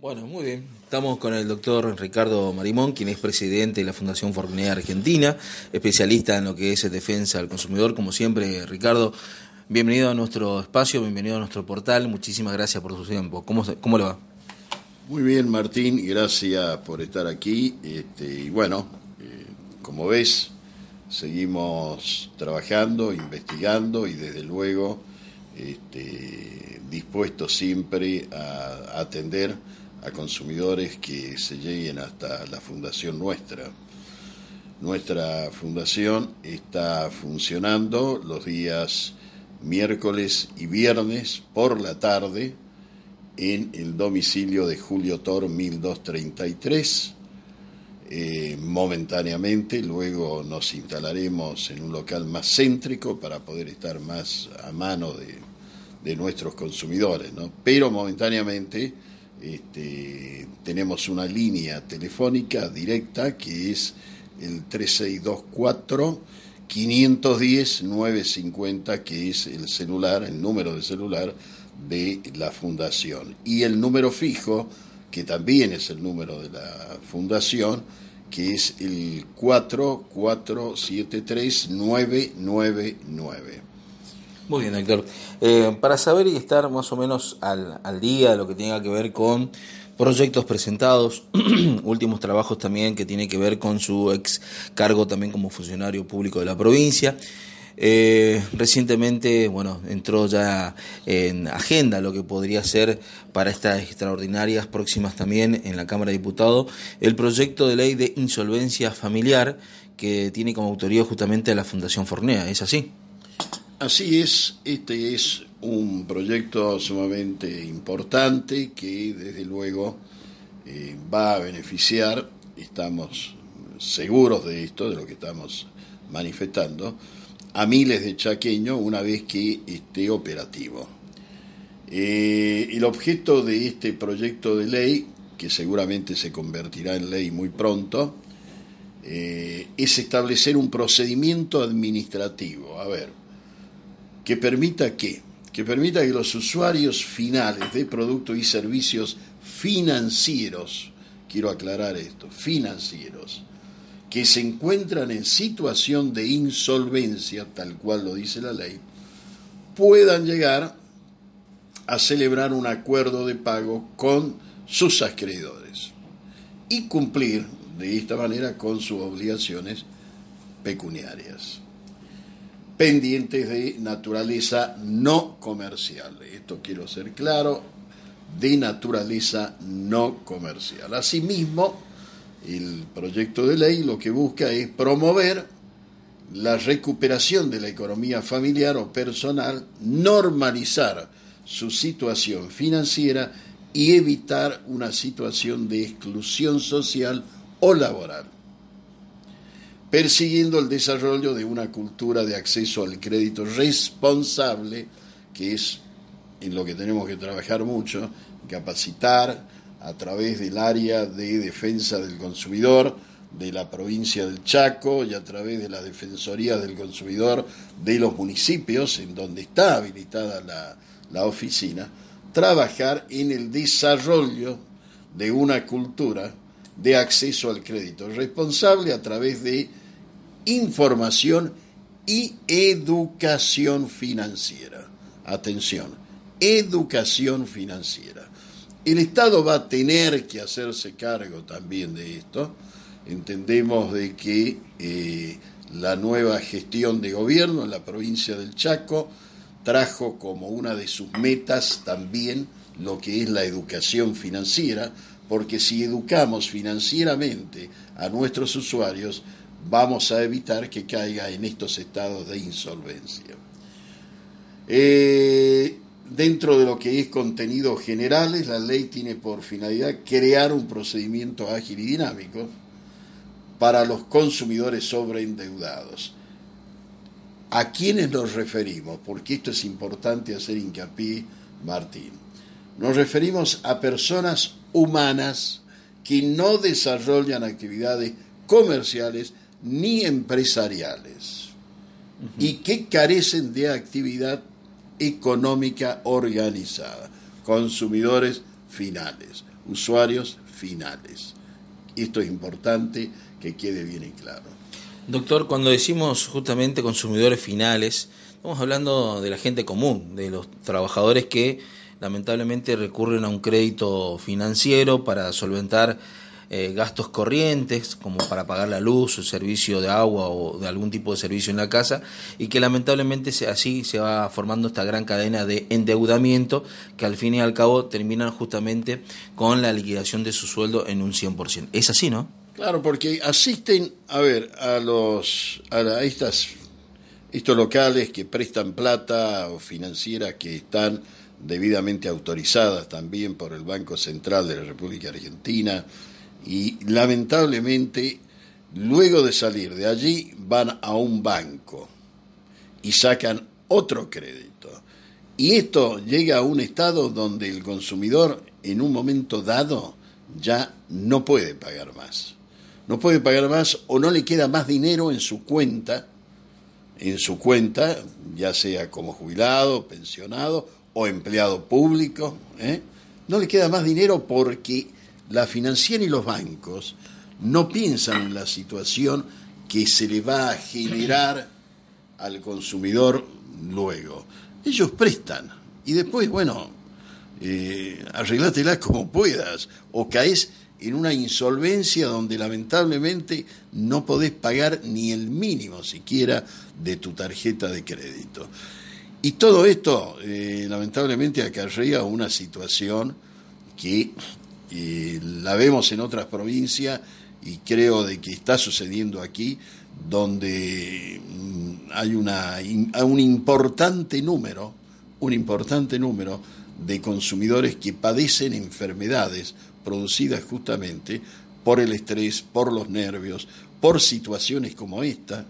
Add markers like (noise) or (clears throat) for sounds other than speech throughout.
Bueno, muy bien. Estamos con el doctor Ricardo Marimón, quien es presidente de la Fundación Fortunea Argentina, especialista en lo que es defensa del consumidor. Como siempre, Ricardo, bienvenido a nuestro espacio, bienvenido a nuestro portal. Muchísimas gracias por su tiempo. ¿Cómo, cómo le va? Muy bien, Martín, gracias por estar aquí. Este, y bueno, eh, como ves, seguimos trabajando, investigando y desde luego este, dispuestos siempre a atender a consumidores que se lleguen hasta la fundación nuestra. Nuestra fundación está funcionando los días miércoles y viernes por la tarde en el domicilio de Julio Tor 1233. Eh, momentáneamente, luego nos instalaremos en un local más céntrico para poder estar más a mano de, de nuestros consumidores, ¿no? Pero momentáneamente este, tenemos una línea telefónica directa que es el 3624 510 950, que es el celular, el número de celular de la fundación. Y el número fijo, que también es el número de la fundación, que es el 4473 999. Muy bien, Héctor. Eh, para saber y estar más o menos al, al día de lo que tenga que ver con proyectos presentados, (clears throat) últimos trabajos también que tiene que ver con su ex cargo también como funcionario público de la provincia. Eh, recientemente, bueno, entró ya en agenda lo que podría ser para estas extraordinarias próximas también en la Cámara de Diputados el proyecto de ley de insolvencia familiar que tiene como autoría justamente la Fundación Fornea. ¿Es así? Así es, este es un proyecto sumamente importante que desde luego eh, va a beneficiar, estamos seguros de esto, de lo que estamos manifestando, a miles de chaqueños una vez que esté operativo. Eh, el objeto de este proyecto de ley, que seguramente se convertirá en ley muy pronto, eh, es establecer un procedimiento administrativo. A ver, que permita que, que permita que los usuarios finales de productos y servicios financieros, quiero aclarar esto, financieros, que se encuentran en situación de insolvencia, tal cual lo dice la ley, puedan llegar a celebrar un acuerdo de pago con sus acreedores y cumplir de esta manera con sus obligaciones pecuniarias pendientes de naturaleza no comercial. Esto quiero ser claro, de naturaleza no comercial. Asimismo, el proyecto de ley lo que busca es promover la recuperación de la economía familiar o personal, normalizar su situación financiera y evitar una situación de exclusión social o laboral persiguiendo el desarrollo de una cultura de acceso al crédito responsable, que es en lo que tenemos que trabajar mucho, capacitar a través del área de defensa del consumidor de la provincia del Chaco y a través de la Defensoría del Consumidor de los municipios en donde está habilitada la, la oficina, trabajar en el desarrollo de una cultura de acceso al crédito responsable a través de información y educación financiera. Atención, educación financiera. El Estado va a tener que hacerse cargo también de esto. Entendemos de que eh, la nueva gestión de gobierno en la provincia del Chaco trajo como una de sus metas también lo que es la educación financiera, porque si educamos financieramente a nuestros usuarios, vamos a evitar que caiga en estos estados de insolvencia. Eh, dentro de lo que es contenidos generales, la ley tiene por finalidad crear un procedimiento ágil y dinámico para los consumidores sobreendeudados. ¿A quiénes nos referimos? Porque esto es importante hacer hincapié, Martín. Nos referimos a personas humanas que no desarrollan actividades comerciales ni empresariales y que carecen de actividad económica organizada, consumidores finales, usuarios finales. Esto es importante que quede bien en claro. Doctor, cuando decimos justamente consumidores finales, estamos hablando de la gente común, de los trabajadores que lamentablemente recurren a un crédito financiero para solventar eh, gastos corrientes, como para pagar la luz, el servicio de agua o de algún tipo de servicio en la casa, y que lamentablemente así se va formando esta gran cadena de endeudamiento que al fin y al cabo terminan justamente con la liquidación de su sueldo en un 100%. Es así, ¿no? Claro, porque asisten, a ver, a los a, estas estos locales que prestan plata o financieras que están debidamente autorizadas también por el Banco Central de la República Argentina, y lamentablemente luego de salir de allí van a un banco y sacan otro crédito. Y esto llega a un estado donde el consumidor en un momento dado ya no puede pagar más. No puede pagar más o no le queda más dinero en su cuenta, en su cuenta, ya sea como jubilado, pensionado o empleado público, ¿eh? no le queda más dinero porque la financiera y los bancos no piensan en la situación que se le va a generar al consumidor luego. Ellos prestan y después, bueno, eh, como puedas o caes en una insolvencia donde lamentablemente no podés pagar ni el mínimo siquiera de tu tarjeta de crédito. Y todo esto, eh, lamentablemente, acarrea una situación que la vemos en otras provincias y creo de que está sucediendo aquí, donde mm, hay una, un importante número, un importante número de consumidores que padecen enfermedades producidas justamente por el estrés, por los nervios, por situaciones como esta,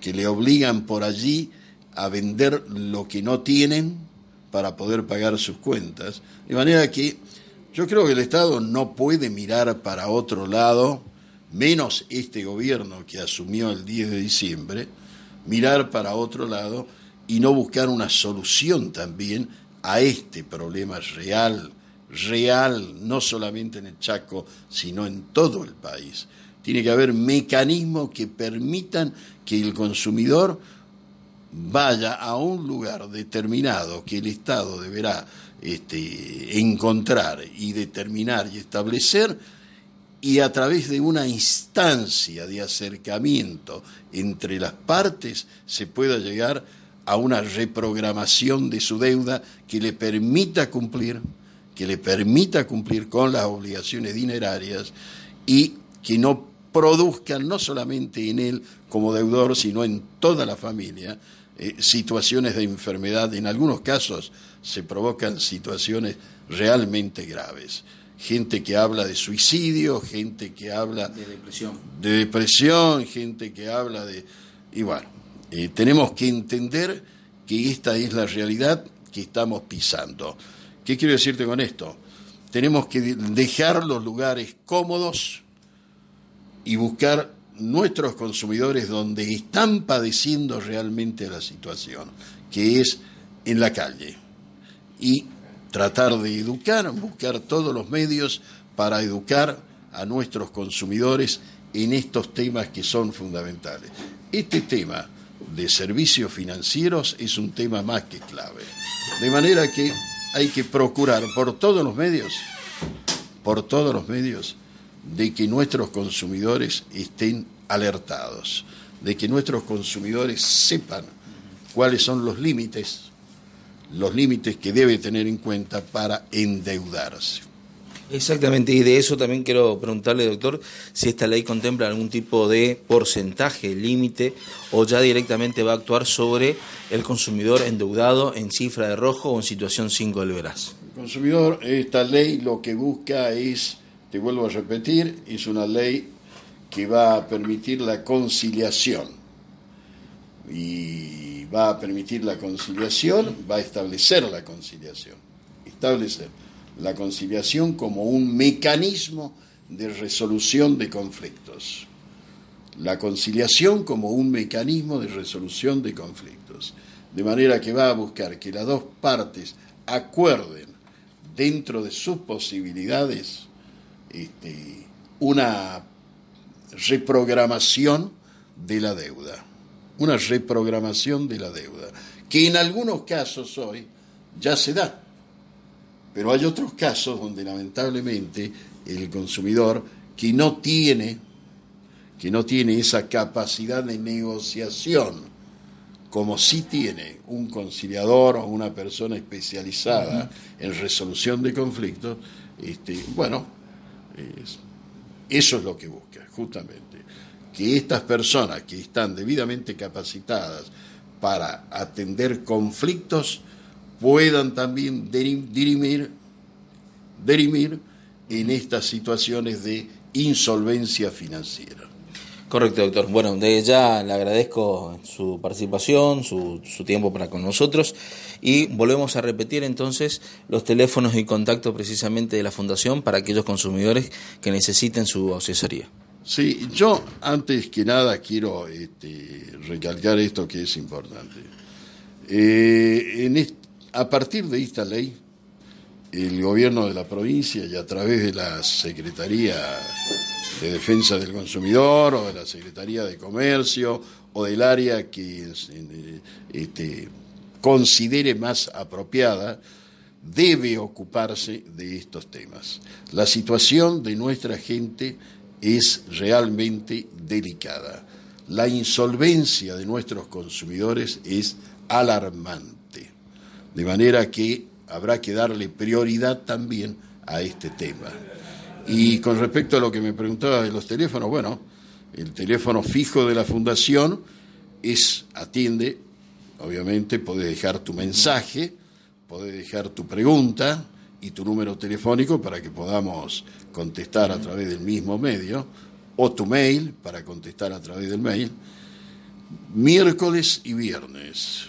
que le obligan por allí a vender lo que no tienen para poder pagar sus cuentas. De manera que yo creo que el Estado no puede mirar para otro lado, menos este gobierno que asumió el 10 de diciembre, mirar para otro lado y no buscar una solución también a este problema real, real, no solamente en el Chaco, sino en todo el país. Tiene que haber mecanismos que permitan que el consumidor vaya a un lugar determinado que el Estado deberá este, encontrar y determinar y establecer y a través de una instancia de acercamiento entre las partes se pueda llegar a una reprogramación de su deuda que le permita cumplir, que le permita cumplir con las obligaciones dinerarias y que no produzcan no solamente en él como deudor, sino en toda la familia, eh, situaciones de enfermedad, en algunos casos se provocan situaciones realmente graves. Gente que habla de suicidio, gente que habla de depresión, de depresión gente que habla de... Y bueno, eh, tenemos que entender que esta es la realidad que estamos pisando. ¿Qué quiero decirte con esto? Tenemos que dejar los lugares cómodos y buscar nuestros consumidores donde están padeciendo realmente la situación, que es en la calle. Y tratar de educar, buscar todos los medios para educar a nuestros consumidores en estos temas que son fundamentales. Este tema de servicios financieros es un tema más que clave. De manera que hay que procurar por todos los medios, por todos los medios, de que nuestros consumidores estén alertados, de que nuestros consumidores sepan cuáles son los límites, los límites que debe tener en cuenta para endeudarse. Exactamente, y de eso también quiero preguntarle, doctor, si esta ley contempla algún tipo de porcentaje, límite, o ya directamente va a actuar sobre el consumidor endeudado en cifra de rojo o en situación 5 del veraz. El consumidor, esta ley lo que busca es, te vuelvo a repetir, es una ley que va a permitir la conciliación. Y va a permitir la conciliación, va a establecer la conciliación. Establecer la conciliación como un mecanismo de resolución de conflictos. La conciliación como un mecanismo de resolución de conflictos. De manera que va a buscar que las dos partes acuerden dentro de sus posibilidades este, una reprogramación de la deuda. Una reprogramación de la deuda. Que en algunos casos hoy ya se da pero hay otros casos donde lamentablemente el consumidor que no tiene, que no tiene esa capacidad de negociación, como sí tiene un conciliador o una persona especializada en resolución de conflictos, este, bueno, eso es lo que busca, justamente, que estas personas que están debidamente capacitadas para atender conflictos, puedan también dirimir, dirimir en estas situaciones de insolvencia financiera. Correcto, doctor. Bueno, de ya le agradezco su participación, su, su, tiempo para con nosotros y volvemos a repetir entonces los teléfonos y contacto precisamente de la Fundación para aquellos consumidores que necesiten su asesoría. Sí, yo antes que nada quiero este, recalcar esto que es importante. Eh, en a partir de esta ley, el gobierno de la provincia y a través de la Secretaría de Defensa del Consumidor o de la Secretaría de Comercio o del área que este, considere más apropiada, debe ocuparse de estos temas. La situación de nuestra gente es realmente delicada. La insolvencia de nuestros consumidores es alarmante. De manera que habrá que darle prioridad también a este tema. Y con respecto a lo que me preguntaba de los teléfonos, bueno, el teléfono fijo de la fundación es, atiende, obviamente podés dejar tu mensaje, podés dejar tu pregunta y tu número telefónico para que podamos contestar a través del mismo medio, o tu mail para contestar a través del mail miércoles y viernes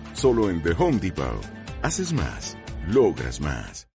Solo en The Home Depot. Haces más. Logras más.